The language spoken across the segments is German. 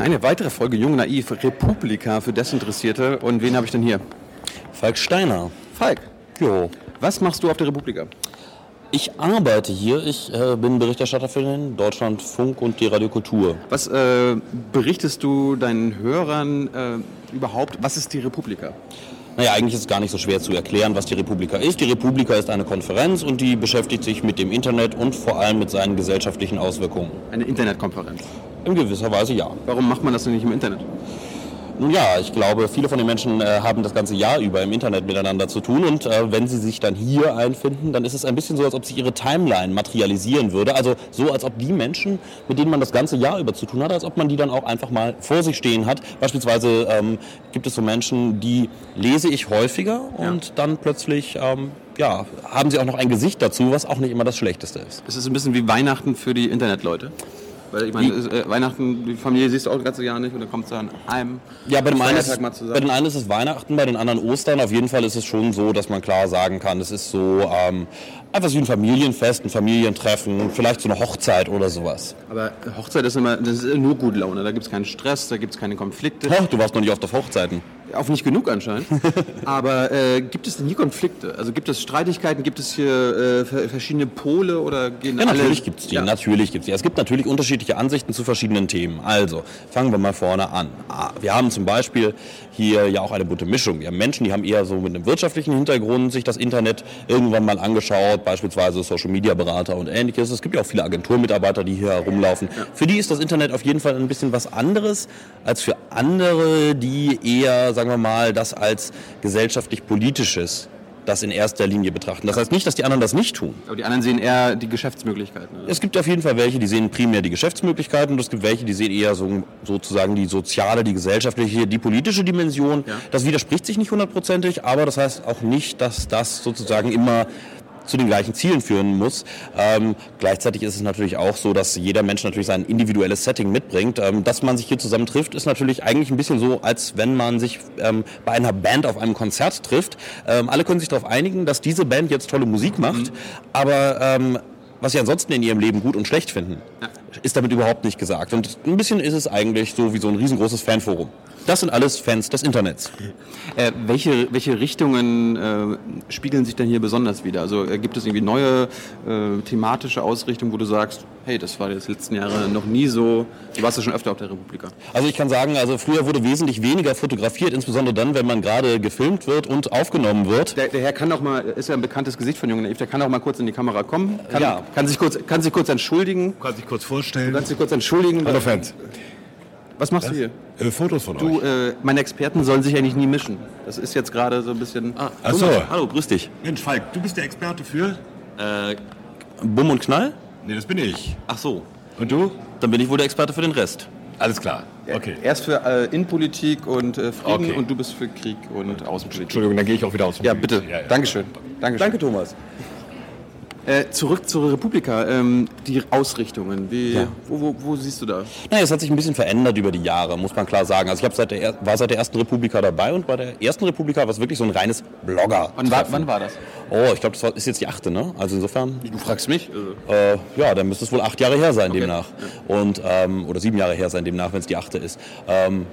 Eine weitere Folge Jung Naiv, Republika für Desinteressierte. Und wen habe ich denn hier? Falk Steiner. Falk, Jo. was machst du auf der Republika? Ich arbeite hier. Ich äh, bin Berichterstatter für den Deutschlandfunk und die Radiokultur. Was äh, berichtest du deinen Hörern äh, überhaupt? Was ist die Republika? Naja, eigentlich ist es gar nicht so schwer zu erklären, was die Republika ist. Die Republika ist eine Konferenz und die beschäftigt sich mit dem Internet und vor allem mit seinen gesellschaftlichen Auswirkungen. Eine Internetkonferenz. In gewisser Weise ja. Warum macht man das denn nicht im Internet? Nun ja, ich glaube, viele von den Menschen äh, haben das ganze Jahr über im Internet miteinander zu tun und äh, wenn sie sich dann hier einfinden, dann ist es ein bisschen so, als ob sich ihre Timeline materialisieren würde. Also so, als ob die Menschen, mit denen man das ganze Jahr über zu tun hat, als ob man die dann auch einfach mal vor sich stehen hat. Beispielsweise ähm, gibt es so Menschen, die lese ich häufiger und dann plötzlich ähm, ja, haben sie auch noch ein Gesicht dazu, was auch nicht immer das Schlechteste ist. Es ist ein bisschen wie Weihnachten für die Internetleute. Weil ich meine, äh, Weihnachten, die Familie siehst du auch das ganze Jahr nicht und dann kommt es an einem Ja, bei dem, einen ist, mal bei zusammen. den einen ist es Weihnachten, bei den anderen Ostern. Auf jeden Fall ist es schon so, dass man klar sagen kann, es ist so ähm, einfach wie ein Familienfest, ein Familientreffen, vielleicht so eine Hochzeit oder sowas. Aber Hochzeit ist immer, das ist nur gute Laune. Da gibt es keinen Stress, da gibt es keine Konflikte. Oh, du warst noch nicht oft auf Hochzeiten. Auf nicht genug anscheinend. Aber äh, gibt es denn hier Konflikte? Also gibt es Streitigkeiten? Gibt es hier äh, ver- verschiedene Pole oder gehen Ja, alle? natürlich gibt's die. Ja. Natürlich gibt's die. Es gibt natürlich unterschiedliche Ansichten zu verschiedenen Themen. Also, fangen wir mal vorne an. Ah, Wir haben zum Beispiel hier ja auch eine bunte Mischung. Wir haben Menschen, die haben eher so mit einem wirtschaftlichen Hintergrund sich das Internet irgendwann mal angeschaut, beispielsweise Social Media Berater und ähnliches. Es gibt ja auch viele Agenturmitarbeiter, die hier herumlaufen. Für die ist das Internet auf jeden Fall ein bisschen was anderes als für andere, die eher, sagen wir mal, das als gesellschaftlich-politisches das in erster Linie betrachten. Das heißt nicht, dass die anderen das nicht tun. Aber die anderen sehen eher die Geschäftsmöglichkeiten. oder? Es gibt auf jeden Fall welche, die sehen primär die Geschäftsmöglichkeiten und es gibt welche, die sehen eher so, sozusagen die soziale, die gesellschaftliche, die politische Dimension. Ja. Das widerspricht sich nicht hundertprozentig, aber das heißt auch nicht, dass das sozusagen immer zu den gleichen Zielen führen muss. Ähm, gleichzeitig ist es natürlich auch so, dass jeder Mensch natürlich sein individuelles Setting mitbringt. Ähm, dass man sich hier zusammen trifft, ist natürlich eigentlich ein bisschen so, als wenn man sich ähm, bei einer Band auf einem Konzert trifft. Ähm, alle können sich darauf einigen, dass diese Band jetzt tolle Musik macht, aber ähm, was sie ansonsten in ihrem Leben gut und schlecht finden, ist damit überhaupt nicht gesagt. Und ein bisschen ist es eigentlich so wie so ein riesengroßes Fanforum. Das sind alles Fans des Internets. Äh, welche, welche Richtungen äh, spiegeln sich denn hier besonders wieder? Also äh, gibt es irgendwie neue äh, thematische Ausrichtungen, wo du sagst, hey, das war jetzt letzten Jahre noch nie so. Du warst ja schon öfter auf der Republika. Also ich kann sagen, also früher wurde wesentlich weniger fotografiert, insbesondere dann, wenn man gerade gefilmt wird und aufgenommen wird. Der, der Herr kann doch mal, ist ja ein bekanntes Gesicht von Jungen Naiv, der kann auch mal kurz in die Kamera kommen. Kann, Ja. kann, sich, kurz, kann sich kurz entschuldigen. Kann sich kurz vorstellen. Kannst dich kurz entschuldigen. Hallo Fans. Was machst du hier? Äh, Fotos von Du, euch. äh, meine Experten sollen sich eigentlich nie mischen. Das ist jetzt gerade so ein bisschen. Ah, Ach so. Hallo, grüß dich. Mensch, Falk, du bist der Experte für? Bumm und Knall? Nee, das bin ich. Ach so. Und du? Dann bin ich wohl der Experte für den Rest. Alles klar. Okay. Er ist für äh, Innenpolitik und äh, Frieden Okay. und du bist für Krieg und Außenpolitik. Entschuldigung, dann gehe ich auch wieder aus Ja, bitte. Dankeschön. Dankeschön. Danke, Thomas. Äh, zurück zur Republika. Ähm, die Ausrichtungen. Wie, Ja. wo, wo, wo siehst du da? Naja, es hat sich ein bisschen verändert über die Jahre, muss man klar sagen. Also ich seit der, er- war seit der ersten Republika dabei und bei der ersten Republika war es wirklich so ein reines Blogger. Wann war, wann war das? Oh, ich glaube, das war, ist jetzt die achte, ne? Also insofern, Du fragst mich. äh, ja, dann müsste es wohl acht Jahre her sein demnach. Und, ähm, oder sieben Jahre her sein demnach, wenn es die achte ist. Ähm,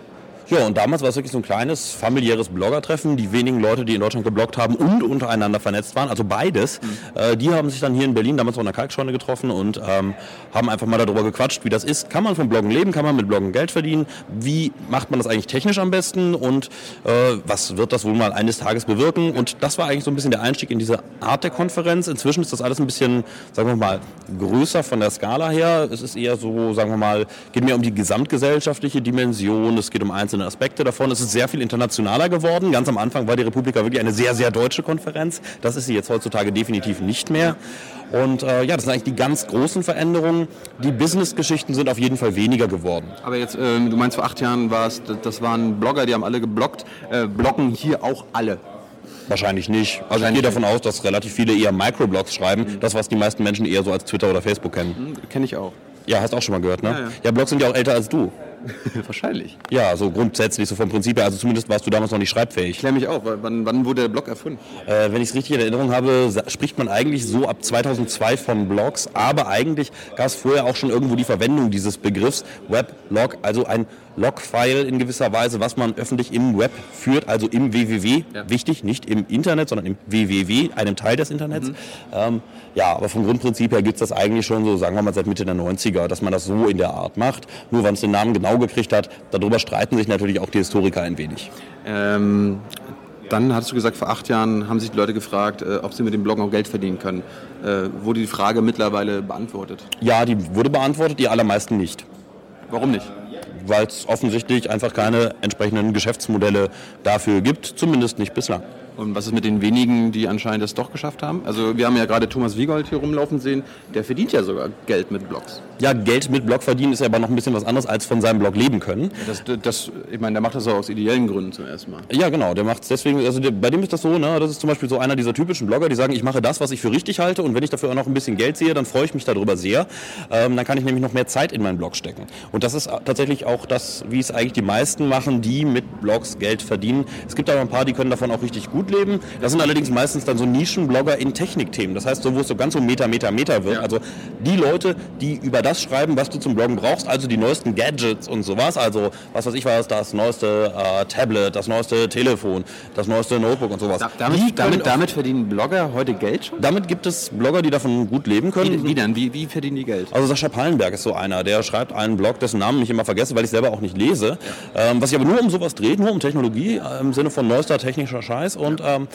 ja, und damals war es wirklich so ein kleines familiäres Bloggertreffen. Die wenigen Leute, die in Deutschland gebloggt haben und untereinander vernetzt waren, also beides, äh, die haben sich dann hier in Berlin damals auch in der Kalkscheune getroffen und ähm, haben einfach mal darüber gequatscht, wie das ist. Kann man vom Bloggen leben? Kann man mit Bloggen Geld verdienen? Wie macht man das eigentlich technisch am besten? Und äh, was wird das wohl mal eines Tages bewirken? Und das war eigentlich so ein bisschen der Einstieg in diese Art der Konferenz. Inzwischen ist das alles ein bisschen, sagen wir mal, größer von der Skala her. Es ist eher so, sagen wir mal, geht mehr um die gesamtgesellschaftliche Dimension. Es geht um einzelne Aspekte davon. Es ist sehr viel internationaler geworden. Ganz am Anfang war die Republika wirklich eine sehr, sehr deutsche Konferenz. Das ist sie jetzt heutzutage definitiv nicht mehr. Und äh, ja, das sind eigentlich die ganz großen Veränderungen. Die Business-Geschichten sind auf jeden Fall weniger geworden. Aber jetzt, ähm, du meinst, vor acht Jahren war es, das- waren Blogger, die haben alle geblockt. Äh, blocken hier auch alle. Wahrscheinlich nicht. Also ich gehe davon aus, dass relativ viele eher Microblogs schreiben. Das, was die meisten Menschen eher so als Twitter oder Facebook kennen. Hm, Kenne ich auch. Ja, hast auch schon mal gehört, ne? Ja, ja. ja Blogs sind ja auch älter als du. Wahrscheinlich. Ja, so grundsätzlich, so vom Prinzip her. Also zumindest warst du damals noch nicht schreibfähig. Klär mich auf, weil wann, wann wurde der Blog erfunden? Äh, wenn ich es richtig in Erinnerung habe, spricht man eigentlich so ab 2002 von Blogs, aber eigentlich gab es vorher auch schon irgendwo die Verwendung dieses Begriffs Weblog, also ein Logfile in gewisser Weise, was man öffentlich im Web führt, also im WWW, Ja. wichtig, nicht im Internet, sondern im WWW, einem Teil des Internets. Ähm, ja, aber vom Grundprinzip her gibt es das eigentlich schon so, sagen wir mal seit Mitte der 90er, dass man das so in der Art macht. Nur wann es den Namen genau gekriegt hat, darüber streiten sich natürlich auch die Historiker ein wenig. Ähm, dann hattest du gesagt, vor acht Jahren haben sich die Leute gefragt, äh, ob sie mit dem Bloggen auch Geld verdienen können. Äh, wurde die Frage mittlerweile beantwortet? Ja, die wurde beantwortet, die allermeisten nicht. Warum nicht? Weil es offensichtlich einfach keine entsprechenden Geschäftsmodelle dafür gibt, zumindest nicht bislang. Und was ist mit den wenigen, die anscheinend es doch geschafft haben? Also wir haben ja gerade Thomas Wiegold hier rumlaufen sehen, der verdient ja sogar Geld mit Blogs. Ja, Geld mit Blog verdienen ist ja aber noch ein bisschen was anderes als von seinem Blog leben können. Das, das, ich meine, der macht das auch aus ideellen Gründen zum ersten Mal. Ja, genau, der macht es deswegen, also der, bei dem ist das so, ne, das ist zum Beispiel so einer dieser typischen Blogger, die sagen, ich mache das, was ich für richtig halte und wenn ich dafür auch noch ein bisschen Geld sehe, dann freue ich mich darüber sehr. Ähm, dann kann ich nämlich noch mehr Zeit in meinen Blog stecken. Und das ist tatsächlich auch das, wie es eigentlich die meisten machen, die mit Blogs Geld verdienen. Es gibt aber ein paar, die können davon auch richtig gut leben. Das sind allerdings meistens dann so Nischenblogger in Technikthemen. Das heißt, so wo es so ganz so Meter, Meter, Meter wird. Ja. Also die Leute, die über das schreiben, was du zum Bloggen brauchst, also die neuesten Gadgets und sowas. Also was weiß ich was, das neueste äh, Tablet, das neueste Telefon, das neueste Notebook und sowas. Da, damit, damit, damit verdienen Blogger heute Geld schon? damit gibt es Blogger, die davon gut leben können. Wie, wie denn? Wie, wie verdienen die Geld? Also Sascha Pallenberg ist so einer, der schreibt einen Blog, dessen Namen ich immer vergesse, weil ich selber auch nicht lese. Ähm, was sich aber nur um sowas dreht, nur um Technologie, äh, im Sinne von neuester technischer Scheiß. Und ähm,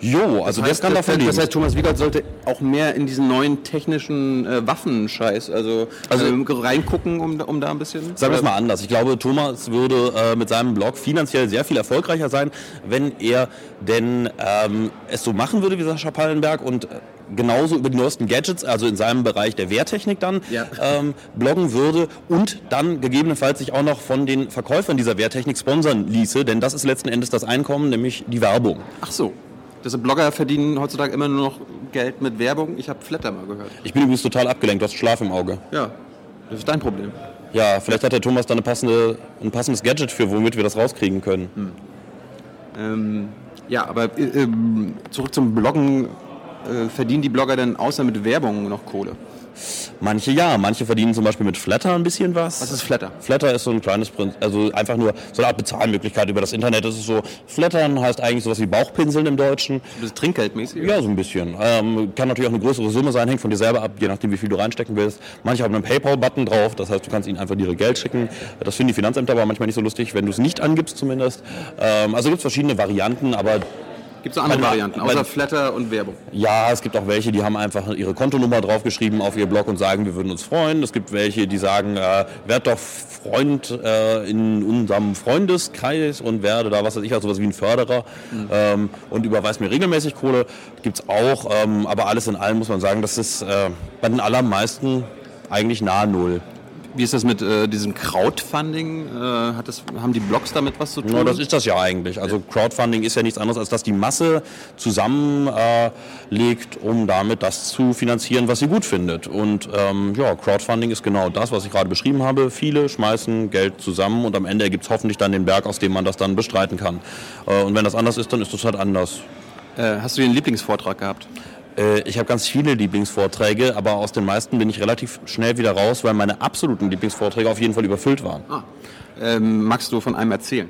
jo, also der kann davon das, leben. das heißt, Thomas Wiegold sollte auch mehr in diesen neuen technischen äh, Waffenscheiß, also, Also- ähm, reingucken, um, da- um da ein bisschen... Sagen wir es mal anders. Ich glaube, Thomas würde äh, mit seinem Blog finanziell sehr viel erfolgreicher sein, wenn er denn ähm, es so machen würde wie Sascha Pallenberg und äh, genauso über die neuesten Gadgets, also in seinem Bereich der Wehrtechnik dann, Ja. ähm, bloggen würde und dann gegebenenfalls sich auch noch von den Verkäufern dieser Wehrtechnik sponsern ließe, denn das ist letzten Endes das Einkommen, nämlich die Werbung. Ach so. Das Blogger verdienen heutzutage immer nur noch Geld mit Werbung. Ich habe Flatter mal gehört. Ich bin übrigens total abgelenkt, du hast Schlaf im Auge. Ja, das ist dein Problem. Ja, vielleicht hat der Thomas da eine passende, ein passendes Gadget für, womit wir das rauskriegen können. Ähm, ja, aber äh, ähm, zurück zum Bloggen. Äh, verdienen die Blogger denn außer mit Werbung noch Kohle? Manche ja, manche verdienen zum Beispiel mit Flatter ein bisschen was. Was ist Flatter? Flatter ist so ein kleines Prinzip, also einfach nur so eine Art Bezahlmöglichkeit über das Internet. Das ist so, Flattern heißt eigentlich sowas wie Bauchpinseln im Deutschen. Das ist trinkgeldmäßig? Ja, so ein bisschen. Ähm, kann natürlich auch eine größere Summe sein, hängt von dir selber ab, je nachdem, wie viel du reinstecken willst. Manche haben einen PayPal-Button drauf, das heißt, du kannst ihnen einfach direkt Geld schicken. Das finden die Finanzämter aber manchmal nicht so lustig, wenn du es nicht angibst zumindest. Ähm, also gibt es verschiedene Varianten, aber Gibt es noch andere Bei- Varianten, außer Flatter und Werbung? Ja, es gibt auch welche, die haben einfach ihre Kontonummer draufgeschrieben auf ihr Blog und sagen, wir würden uns freuen. Es gibt welche, die sagen, äh, werd doch Freund äh, in unserem Freundeskreis und werde da, was weiß ich, also sowas wie ein Förderer ähm, und überweist mir regelmäßig Kohle. Gibt's auch, ähm, aber alles in allem muss man sagen, das ist äh, bei den allermeisten eigentlich nahe Null. Wie ist das mit äh, diesem Crowdfunding? Äh, hat das, haben die Blogs damit was zu tun? Ja, das ist das ja eigentlich. Also Crowdfunding ist ja nichts anderes, als dass die Masse zusammenlegt, um damit das zu finanzieren, was sie gut findet. Und ähm, ja, Crowdfunding ist genau das, was ich gerade beschrieben habe. Viele schmeißen Geld zusammen und am Ende ergibt es hoffentlich dann den Berg, aus dem man das dann bestreiten kann. Äh, und wenn das anders ist, dann ist das halt anders. äh, hast du den Lieblingsvortrag gehabt? Äh, Ich habe ganz viele Lieblingsvorträge, aber aus den meisten bin ich relativ schnell wieder raus, weil meine absoluten Lieblingsvorträge auf jeden Fall überfüllt waren. Ah. Ähm, magst du von einem erzählen?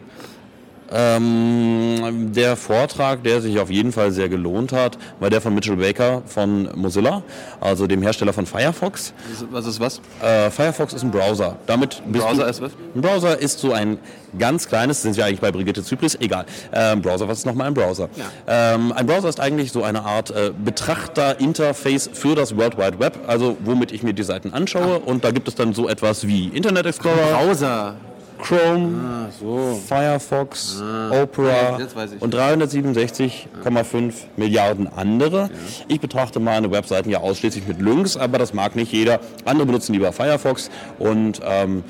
Ähm, der Vortrag, der sich auf jeden Fall sehr gelohnt hat, war der von Mitchell Baker von Mozilla, also dem Hersteller von Firefox. Was ist was? Äh, Firefox ist ein Browser. Damit bist Browser du, ist was? Ein Browser ist so ein ganz kleines, sind ja eigentlich bei Brigitte Zypris, egal. Ähm, Browser, was ist nochmal ein Browser? Ähm, ein Browser ist eigentlich so eine Art äh, Betrachter-Interface für das World Wide Web, also womit ich mir die Seiten anschaue. Und da gibt es dann so etwas wie Internet Explorer, Browser. Chrome, Ah, so. Firefox, Opera weiß ich. und 367,5 Milliarden andere. Ich betrachte meine Webseiten ja ausschließlich mit Links, aber das mag nicht jeder. Andere benutzen lieber Firefox und ähm,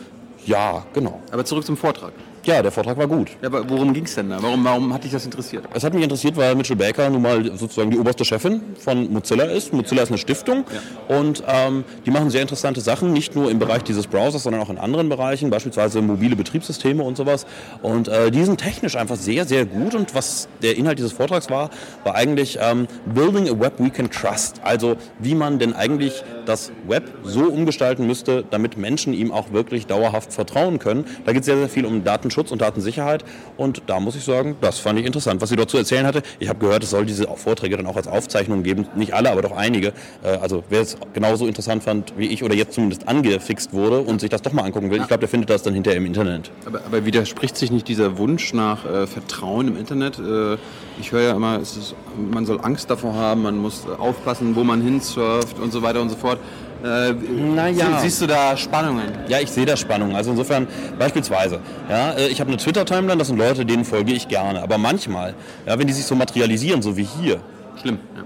ja, genau. Aber zurück zum Vortrag. Ja, der Vortrag war gut. Ja, aber worum ging es denn da? Warum, warum hat dich das interessiert? Es hat mich interessiert, weil Mitchell Baker nun mal sozusagen die oberste Chefin von Mozilla ist. Mozilla ist eine Stiftung und ähm, die machen sehr interessante Sachen, nicht nur im Bereich dieses Browsers, sondern auch in anderen Bereichen, beispielsweise mobile Betriebssysteme und sowas. Und äh, die sind technisch einfach sehr, sehr gut und was der Inhalt dieses Vortrags war, war eigentlich ähm, Building a Web we can trust. Also wie man denn eigentlich das Web so umgestalten müsste, damit Menschen ihm auch wirklich dauerhaft vertrauen können. Da geht es sehr, sehr viel um Datenschutz und Datensicherheit und da muss ich sagen, das fand ich interessant, was sie dort zu erzählen hatte. Ich habe gehört, es soll diese Vorträge dann auch als Aufzeichnung geben, nicht alle, aber doch einige. Äh, also wer es genauso interessant fand wie ich oder jetzt zumindest angefixt wurde und sich das doch mal angucken will, ich glaube, der findet das dann hinterher im Internet. Aber, aber widerspricht sich nicht dieser Wunsch nach äh, Vertrauen im Internet? Äh, ich höre ja immer, ist, man soll Angst davor haben, man muss aufpassen, wo man hinsurft und so weiter und so fort. Äh, Naja. sie- Siehst du da Spannungen? Ja, ich sehe da Spannung. Also insofern beispielsweise, ja, äh, ich habe eine Twitter-Timeline, das sind Leute, denen folge ich gerne. Aber manchmal, ja, wenn die sich so materialisieren, so wie hier, Schlimm. Ja.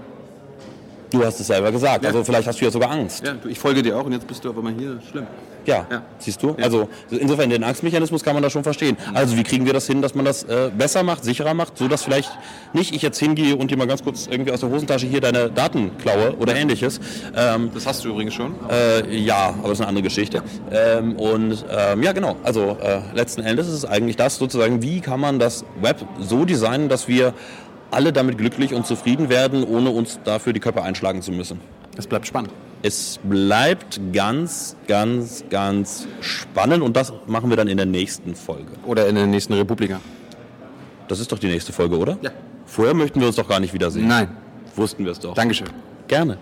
Du hast es selber gesagt, Ja. also vielleicht hast du ja sogar Angst. Ja, ich folge dir auch und jetzt bist du auf einmal hier. Schlimm. Ja, Ja. siehst du? Also insofern den Angstmechanismus kann man da schon verstehen. Also wie kriegen wir das hin, dass man das äh, besser macht, sicherer macht, so dass vielleicht nicht ich jetzt hingehe und dir mal ganz kurz irgendwie aus der Hosentasche hier deine Daten klaue oder ähnliches. Ähm, Das hast du übrigens schon. äh, ja, aber das ist eine andere Geschichte. Ähm, und ähm, ja, genau. Also äh, letzten Endes ist es eigentlich das sozusagen, wie kann man das Web so designen, dass wir alle damit glücklich und zufrieden werden, ohne uns dafür die Köpfe einschlagen zu müssen. Es bleibt spannend. Es bleibt ganz, ganz, ganz spannend und das machen wir dann in der nächsten Folge. Oder in der nächsten Republika. Das ist doch die nächste Folge, oder? Ja. Vorher möchten wir uns doch gar nicht wiedersehen. Nein. Wussten wir es doch. Dankeschön. Gerne.